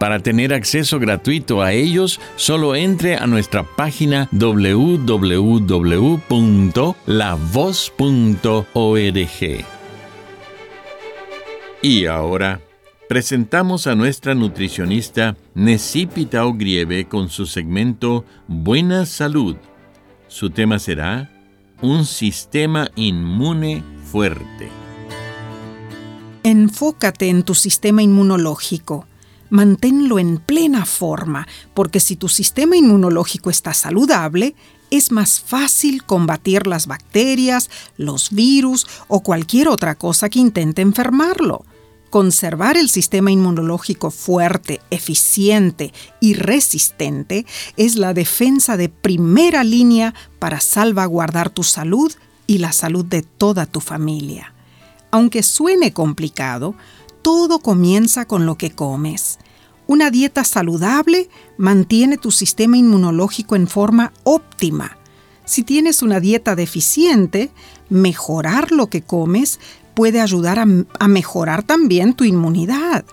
Para tener acceso gratuito a ellos, solo entre a nuestra página www.lavoz.org. Y ahora presentamos a nuestra nutricionista Necipita Ogrieve con su segmento Buena Salud. Su tema será Un sistema inmune fuerte. Enfócate en tu sistema inmunológico manténlo en plena forma, porque si tu sistema inmunológico está saludable, es más fácil combatir las bacterias, los virus o cualquier otra cosa que intente enfermarlo. Conservar el sistema inmunológico fuerte, eficiente y resistente es la defensa de primera línea para salvaguardar tu salud y la salud de toda tu familia. Aunque suene complicado, todo comienza con lo que comes. Una dieta saludable mantiene tu sistema inmunológico en forma óptima. Si tienes una dieta deficiente, mejorar lo que comes puede ayudar a, mejorar también tu inmunidad.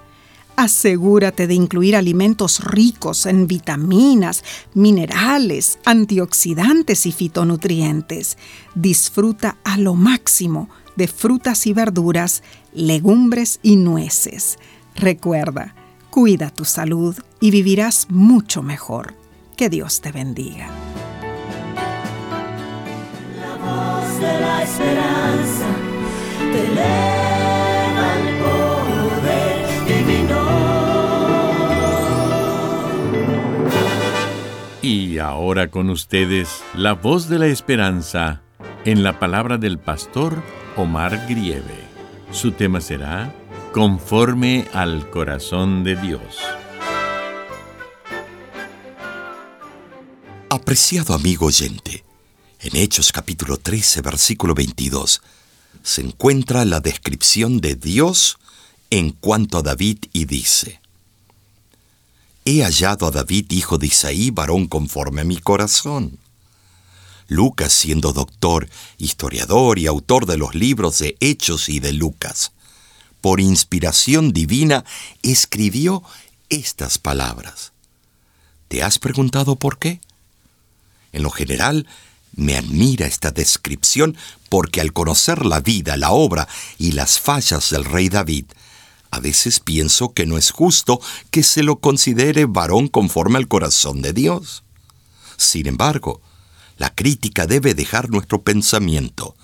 Asegúrate de incluir alimentos ricos en vitaminas, minerales, antioxidantes y fitonutrientes. Disfruta a lo máximo de frutas y verduras, legumbres y nueces. Recuerda, cuida tu salud y vivirás mucho mejor. Que Dios te bendiga. La voz de la esperanza te eleva el poder divino. Y ahora con ustedes, la voz de la esperanza en la palabra del pastor Omar Grieve. Su tema será Conforme al corazón de Dios. Apreciado amigo oyente, en Hechos capítulo 13, versículo 22, se encuentra la descripción de Dios en cuanto a David y dice, He hallado a David, hijo de Isaí, varón conforme a mi corazón Lucas siendo doctor, historiador y autor de los libros de Hechos y de Lucas. Por inspiración divina escribió estas palabras. ¿Te has preguntado por qué? En lo general, me admira esta descripción porque al conocer la vida, la obra y las fallas del rey David, a veces pienso que no es justo que se lo considere varón conforme al corazón de Dios. Sin embargo, la crítica debe dejar nuestro pensamiento,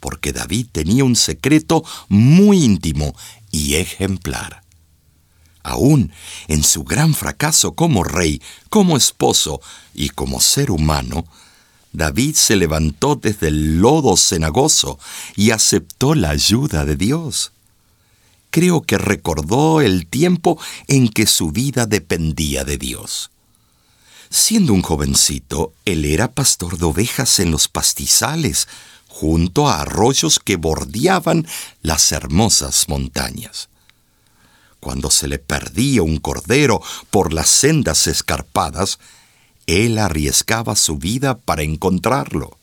porque David tenía un secreto muy íntimo y ejemplar. Aún en su gran fracaso como rey, como esposo y como ser humano, David se levantó desde el lodo cenagoso y aceptó la ayuda de Dios. Creo que recordó el tiempo en que su vida dependía de Dios. Siendo un jovencito, él era pastor de ovejas en los pastizales, junto a arroyos que bordeaban las hermosas montañas. Cuando se le perdía un cordero por las sendas escarpadas, él arriesgaba su vida para encontrarlo.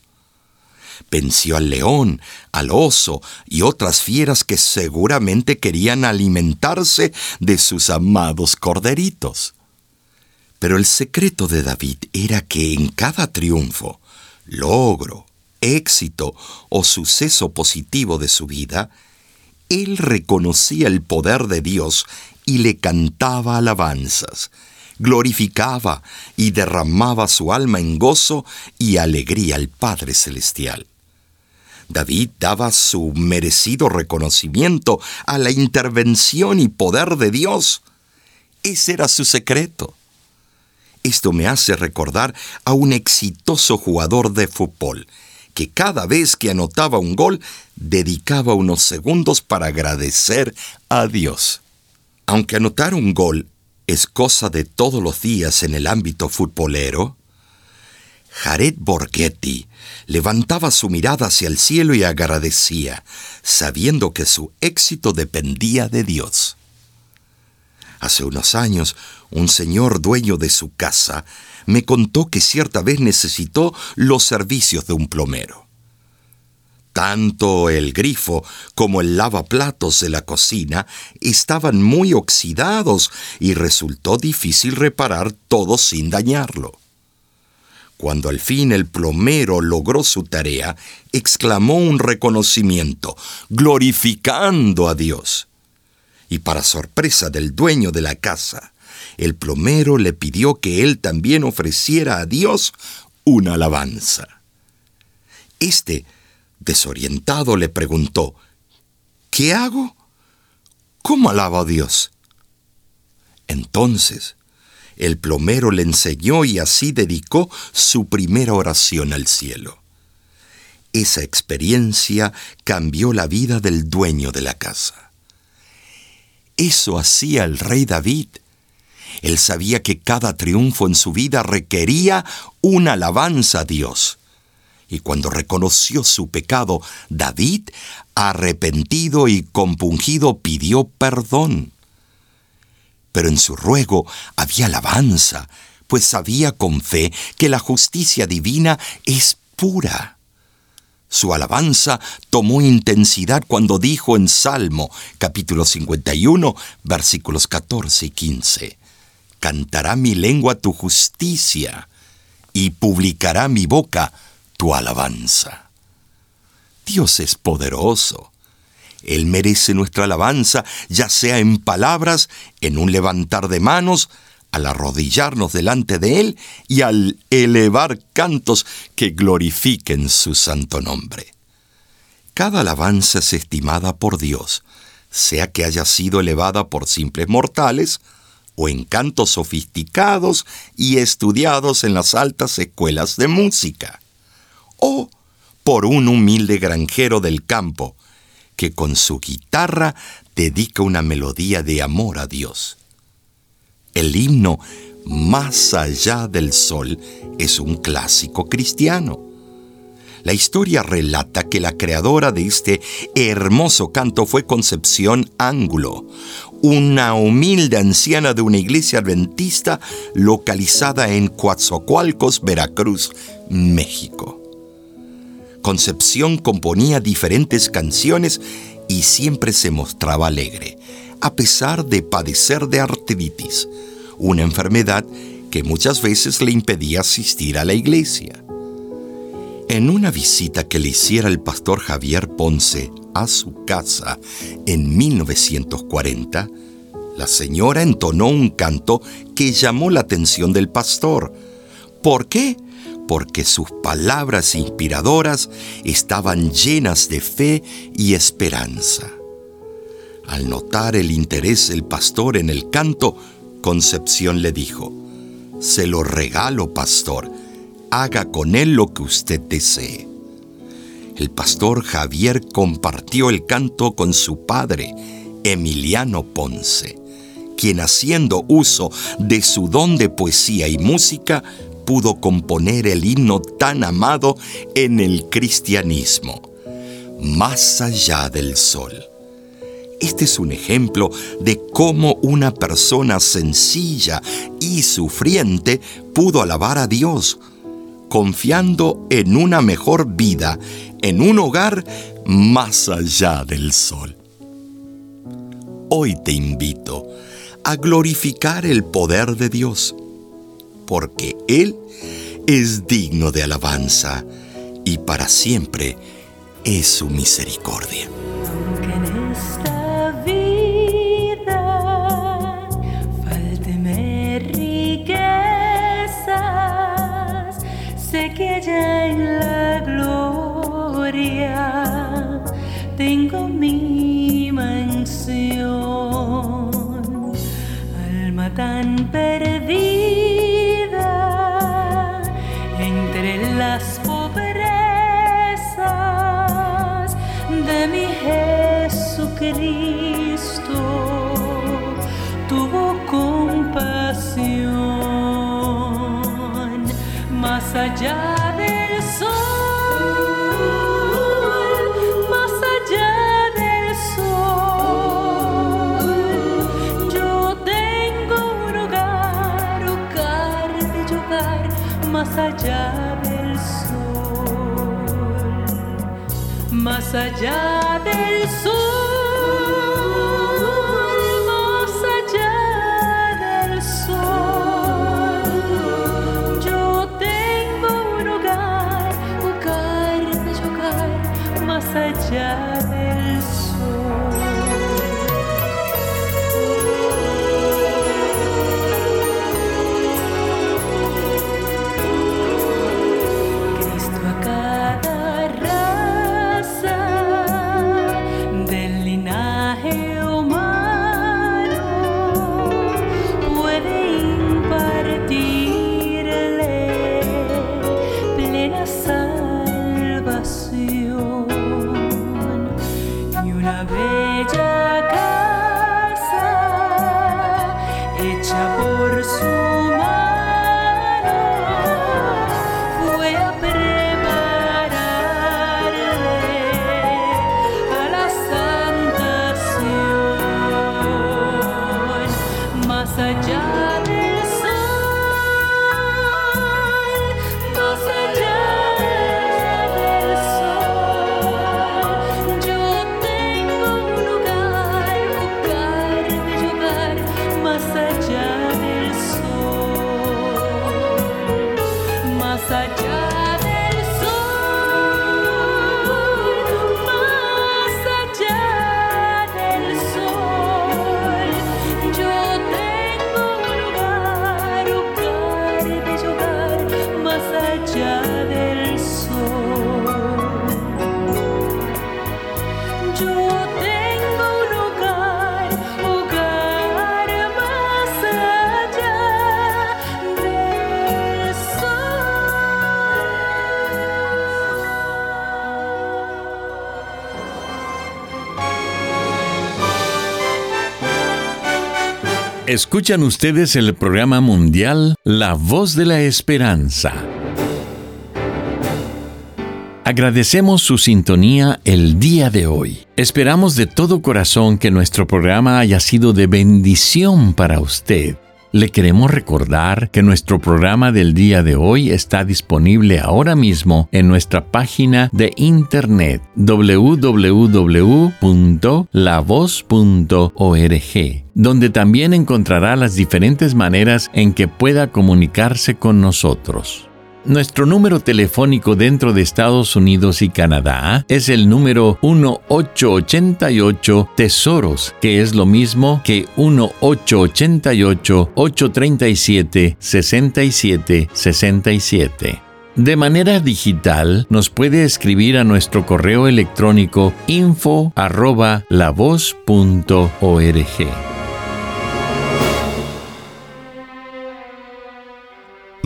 Venció al león, al oso y otras fieras que seguramente querían alimentarse de sus amados corderitos. Pero el secreto de David era que en cada triunfo, logro, éxito o suceso positivo de su vida, él reconocía el poder de Dios y le cantaba alabanzas, glorificaba y derramaba su alma en gozo y alegría al Padre Celestial. David daba su merecido reconocimiento a la intervención y poder de Dios. Ese era su secreto. Esto me hace recordar a un exitoso jugador de fútbol, que cada vez que anotaba un gol dedicaba unos segundos para agradecer a Dios. Aunque anotar un gol es cosa de todos los días en el ámbito futbolero, Jared Borghetti levantaba su mirada hacia el cielo y agradecía, sabiendo que su éxito dependía de Dios. Hace unos años, un señor dueño de su casa me contó que cierta vez necesitó los servicios de un plomero. Tanto el grifo como el lavaplatos de la cocina estaban muy oxidados y resultó difícil reparar todo sin dañarlo. Cuando al fin el plomero logró su tarea, exclamó un reconocimiento, glorificando a Dios. Y para sorpresa del dueño de la casa, el plomero le pidió que él también ofreciera a Dios una alabanza. Este Desorientado le preguntó, ¿Qué hago? ¿Cómo alabo a Dios? Entonces, el plomero le enseñó y así dedicó su primera oración al cielo. Esa experiencia cambió la vida del dueño de la casa. Eso hacía el rey David. Él sabía que cada triunfo en su vida requería una alabanza a Dios. Y cuando reconoció su pecado, David, arrepentido y compungido, pidió perdón. Pero en su ruego había alabanza, pues sabía con fe que la justicia divina es pura. Su alabanza tomó intensidad cuando dijo en Salmo capítulo 51 versículos 14 y 15, Cantará mi lengua tu justicia y publicará mi boca tu alabanza. Dios es poderoso. Él merece nuestra alabanza, ya sea en palabras, en un levantar de manos, al arrodillarnos delante de Él y al elevar cantos que glorifiquen su santo nombre. Cada alabanza es estimada por Dios, sea que haya sido elevada por simples mortales o en cantos sofisticados y estudiados en las altas escuelas de música o por un humilde granjero del campo que con su guitarra dedica una melodía de amor a Dios. El himno Más allá del sol es un clásico cristiano. La historia relata que la creadora de este hermoso canto fue Concepción Ángulo, una humilde anciana de una iglesia adventista localizada en Coatzacoalcos, Veracruz, México. Concepción componía diferentes canciones y siempre se mostraba alegre, a pesar de padecer de artritis, una enfermedad que muchas veces le impedía asistir a la iglesia. En una visita que le hiciera el pastor Javier Ponce a su casa en 1940, la señora entonó un canto que llamó la atención del pastor. ¿Por qué? porque sus palabras inspiradoras estaban llenas de fe y esperanza. Al notar el interés del pastor en el canto, Concepción le dijo, Se lo regalo, pastor, haga con él lo que usted desee. El pastor Javier compartió el canto con su padre, Emiliano Ponce, quien haciendo uso de su don de poesía y música, pudo componer el himno tan amado en el cristianismo, Más allá del sol. Este es un ejemplo de cómo una persona sencilla y sufriente pudo alabar a Dios, confiando en una mejor vida, en un hogar más allá del sol. Hoy te invito a glorificar el poder de Dios porque Él es digno de alabanza y para siempre es su misericordia. perdida entre las pobrezas de mi Jesucristo. Más allá del sol, más allá del sol. Una bella Escuchan ustedes el programa mundial La Voz de la Esperanza. Agradecemos su sintonía el día de hoy. Esperamos de todo corazón que nuestro programa haya sido de bendición para usted. Le queremos recordar que nuestro programa del día de hoy está disponible ahora mismo en nuestra página de internet www.lavoz.org, donde también encontrará las diferentes maneras en que pueda comunicarse con nosotros. Nuestro número telefónico dentro de Estados Unidos y Canadá es el número 1888 Tesoros, que es lo mismo que 1888-837-6767. De manera digital, nos puede escribir a nuestro correo electrónico info.